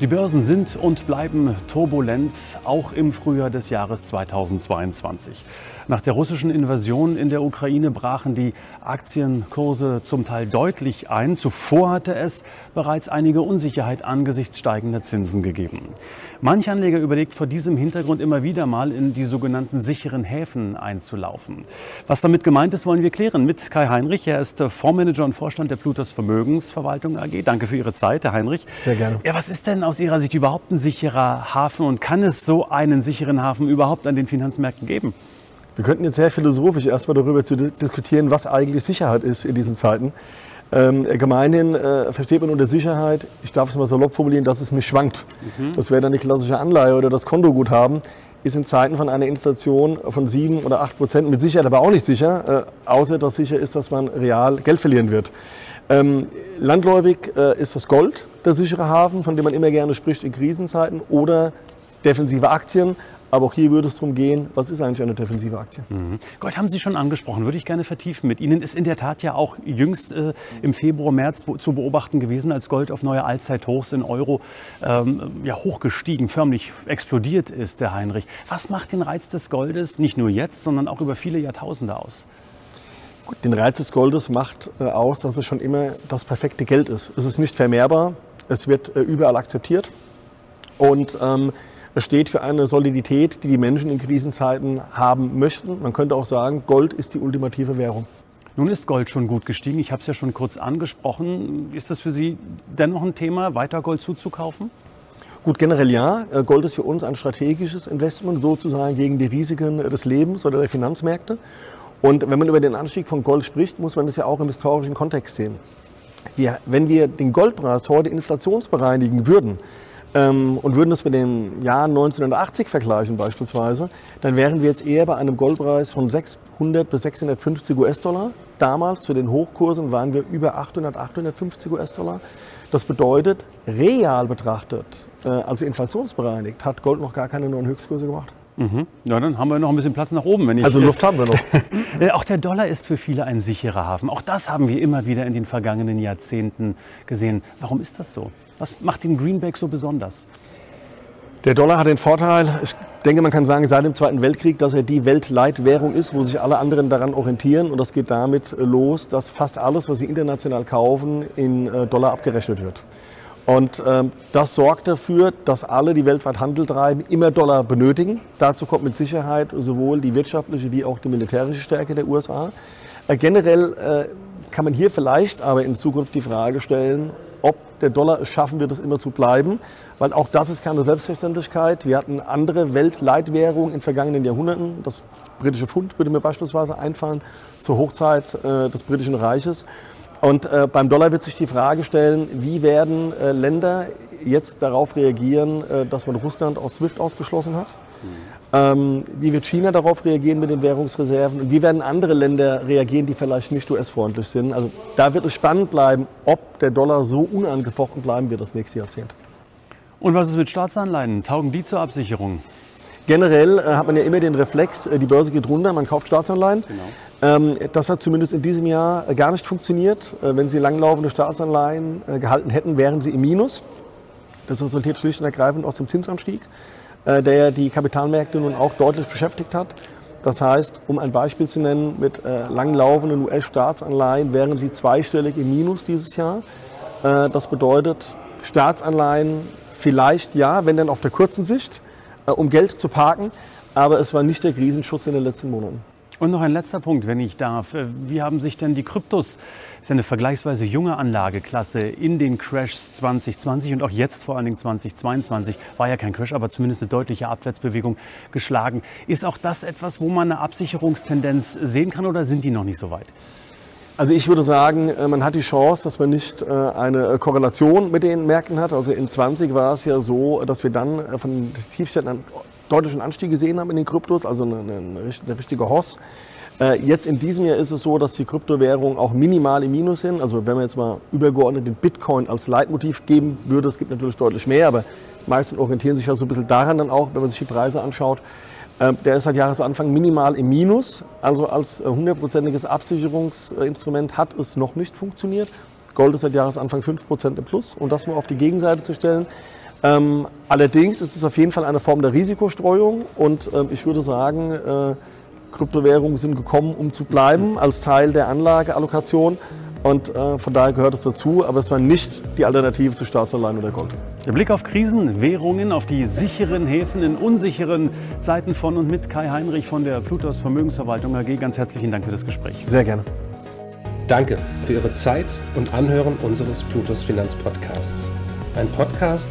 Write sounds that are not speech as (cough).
Die Börsen sind und bleiben turbulent, auch im Frühjahr des Jahres 2022. Nach der russischen Invasion in der Ukraine brachen die Aktienkurse zum Teil deutlich ein. Zuvor hatte es bereits einige Unsicherheit angesichts steigender Zinsen gegeben. Manch Anleger überlegt vor diesem Hintergrund immer wieder mal in die sogenannten sicheren Häfen einzulaufen. Was damit gemeint ist, wollen wir klären mit Kai Heinrich. Er ist Fondsmanager und Vorstand der Plutos Vermögensverwaltung AG. Danke für Ihre Zeit, Herr Heinrich. Sehr gerne. Ja, was ist denn aus Ihrer Sicht überhaupt ein sicherer Hafen und kann es so einen sicheren Hafen überhaupt an den Finanzmärkten geben? Wir könnten jetzt sehr philosophisch erstmal darüber zu diskutieren, was eigentlich Sicherheit ist in diesen Zeiten. Ähm, gemeinhin äh, versteht man unter Sicherheit, ich darf es mal salopp formulieren, dass es mich schwankt. Mhm. Das wäre dann die klassische Anleihe oder das Kontoguthaben. Ist in Zeiten von einer Inflation von 7 oder 8 Prozent mit Sicherheit aber auch nicht sicher, äh, außer dass sicher ist, dass man real Geld verlieren wird. Ähm, landläufig äh, ist das Gold der sichere Hafen, von dem man immer gerne spricht in Krisenzeiten, oder defensive Aktien. Aber auch hier würde es darum gehen, was ist eigentlich eine defensive Aktie? Mhm. Gold haben Sie schon angesprochen, würde ich gerne vertiefen mit Ihnen. Ist in der Tat ja auch jüngst äh, im Februar, März zu beobachten gewesen, als Gold auf neue Allzeithochs in Euro ähm, ja, hochgestiegen, förmlich explodiert ist, der Heinrich. Was macht den Reiz des Goldes nicht nur jetzt, sondern auch über viele Jahrtausende aus? Gut, den Reiz des Goldes macht äh, aus, dass es schon immer das perfekte Geld ist. Es ist nicht vermehrbar, es wird äh, überall akzeptiert und ähm, es steht für eine Solidität, die die Menschen in Krisenzeiten haben möchten. Man könnte auch sagen, Gold ist die ultimative Währung. Nun ist Gold schon gut gestiegen. Ich habe es ja schon kurz angesprochen. Ist das für Sie dennoch ein Thema, weiter Gold zuzukaufen? Gut, generell ja. Äh, Gold ist für uns ein strategisches Investment, sozusagen gegen die Risiken des Lebens oder der Finanzmärkte. Und wenn man über den Anstieg von Gold spricht, muss man das ja auch im historischen Kontext sehen. Wir, wenn wir den Goldpreis heute inflationsbereinigen würden, ähm, und würden das mit dem Jahr 1980 vergleichen beispielsweise, dann wären wir jetzt eher bei einem Goldpreis von 600 bis 650 US-Dollar. Damals zu den Hochkursen waren wir über 800, 850 US-Dollar. Das bedeutet, real betrachtet, äh, also inflationsbereinigt, hat Gold noch gar keine neuen Höchstkurse gemacht. Mhm. Ja, dann haben wir noch ein bisschen Platz nach oben. Wenn ich also Luft haben wir noch. (laughs) Äh, auch der Dollar ist für viele ein sicherer Hafen. Auch das haben wir immer wieder in den vergangenen Jahrzehnten gesehen. Warum ist das so? Was macht den Greenback so besonders? Der Dollar hat den Vorteil, ich denke, man kann sagen, seit dem Zweiten Weltkrieg, dass er die Weltleitwährung ist, wo sich alle anderen daran orientieren. Und das geht damit los, dass fast alles, was sie international kaufen, in äh, Dollar abgerechnet wird. Und ähm, das sorgt dafür, dass alle, die weltweit Handel treiben, immer Dollar benötigen. Dazu kommt mit Sicherheit sowohl die wirtschaftliche wie auch die militärische Stärke der USA. Äh, generell äh, kann man hier vielleicht aber in Zukunft die Frage stellen, ob der Dollar es schaffen wird, es immer zu bleiben. Weil auch das ist keine Selbstverständlichkeit. Wir hatten andere Weltleitwährungen in vergangenen Jahrhunderten. Das britische Pfund würde mir beispielsweise einfallen zur Hochzeit äh, des britischen Reiches. Und äh, beim Dollar wird sich die Frage stellen, wie werden äh, Länder jetzt darauf reagieren, äh, dass man Russland aus SWIFT ausgeschlossen hat? Mhm. Ähm, wie wird China darauf reagieren mit den Währungsreserven? Und wie werden andere Länder reagieren, die vielleicht nicht US-freundlich sind? Also da wird es spannend bleiben, ob der Dollar so unangefochten bleiben wird das nächste Jahrzehnt. Und was ist mit Staatsanleihen? Taugen die zur Absicherung? Generell äh, hat man ja immer den Reflex, äh, die Börse geht runter, man kauft Staatsanleihen. Genau. Ähm, das hat zumindest in diesem Jahr äh, gar nicht funktioniert. Äh, wenn Sie langlaufende Staatsanleihen äh, gehalten hätten, wären sie im Minus. Das resultiert schlicht und ergreifend aus dem Zinsanstieg, der die Kapitalmärkte nun auch deutlich beschäftigt hat. Das heißt, um ein Beispiel zu nennen, mit langlaufenden US-Staatsanleihen wären sie zweistellig im Minus dieses Jahr. Das bedeutet, Staatsanleihen vielleicht ja, wenn dann auf der kurzen Sicht, um Geld zu parken, aber es war nicht der Krisenschutz in den letzten Monaten. Und noch ein letzter Punkt, wenn ich darf. Äh, wie haben sich denn die Kryptos, ist ja eine vergleichsweise junge Anlageklasse, in den Crashs 2020 und auch jetzt vor allen Dingen 2022, war ja kein Crash, aber zumindest eine deutliche Abwärtsbewegung geschlagen. Ist auch das etwas, wo man eine Absicherungstendenz sehen kann oder sind die noch nicht so weit? Also ich würde sagen, äh, man hat die Chance, dass man nicht äh, eine Korrelation mit den Märkten hat. Also in 20 war es ja so, dass wir dann von den Tiefständen einen deutlichen Anstieg gesehen haben in den Kryptos, also eine, eine, eine richtige Hoss. Äh, jetzt in diesem Jahr ist es so, dass die Kryptowährungen auch minimal im Minus sind. Also wenn man jetzt mal übergeordnet den Bitcoin als Leitmotiv geben würde, es gibt natürlich deutlich mehr, aber die meisten orientieren sich ja so ein bisschen daran dann auch, wenn man sich die Preise anschaut. Ähm, der ist seit Jahresanfang minimal im Minus. Also als äh, hundertprozentiges Absicherungsinstrument hat es noch nicht funktioniert. Gold ist seit Jahresanfang 5% im Plus. Und das mal auf die Gegenseite zu stellen. Ähm, allerdings ist es auf jeden Fall eine Form der Risikostreuung. Und ähm, ich würde sagen, äh, Kryptowährungen sind gekommen, um zu bleiben, als Teil der Anlageallokation. Und äh, von daher gehört es dazu, aber es war nicht die Alternative zu Staatsanleihen oder Gold. Der Blick auf Krisen, Währungen, auf die sicheren Häfen in unsicheren Zeiten von und mit Kai Heinrich von der Plutos Vermögensverwaltung AG. Ganz herzlichen Dank für das Gespräch. Sehr gerne. Danke für Ihre Zeit und Anhören unseres Plutos Finanzpodcasts. Ein Podcast,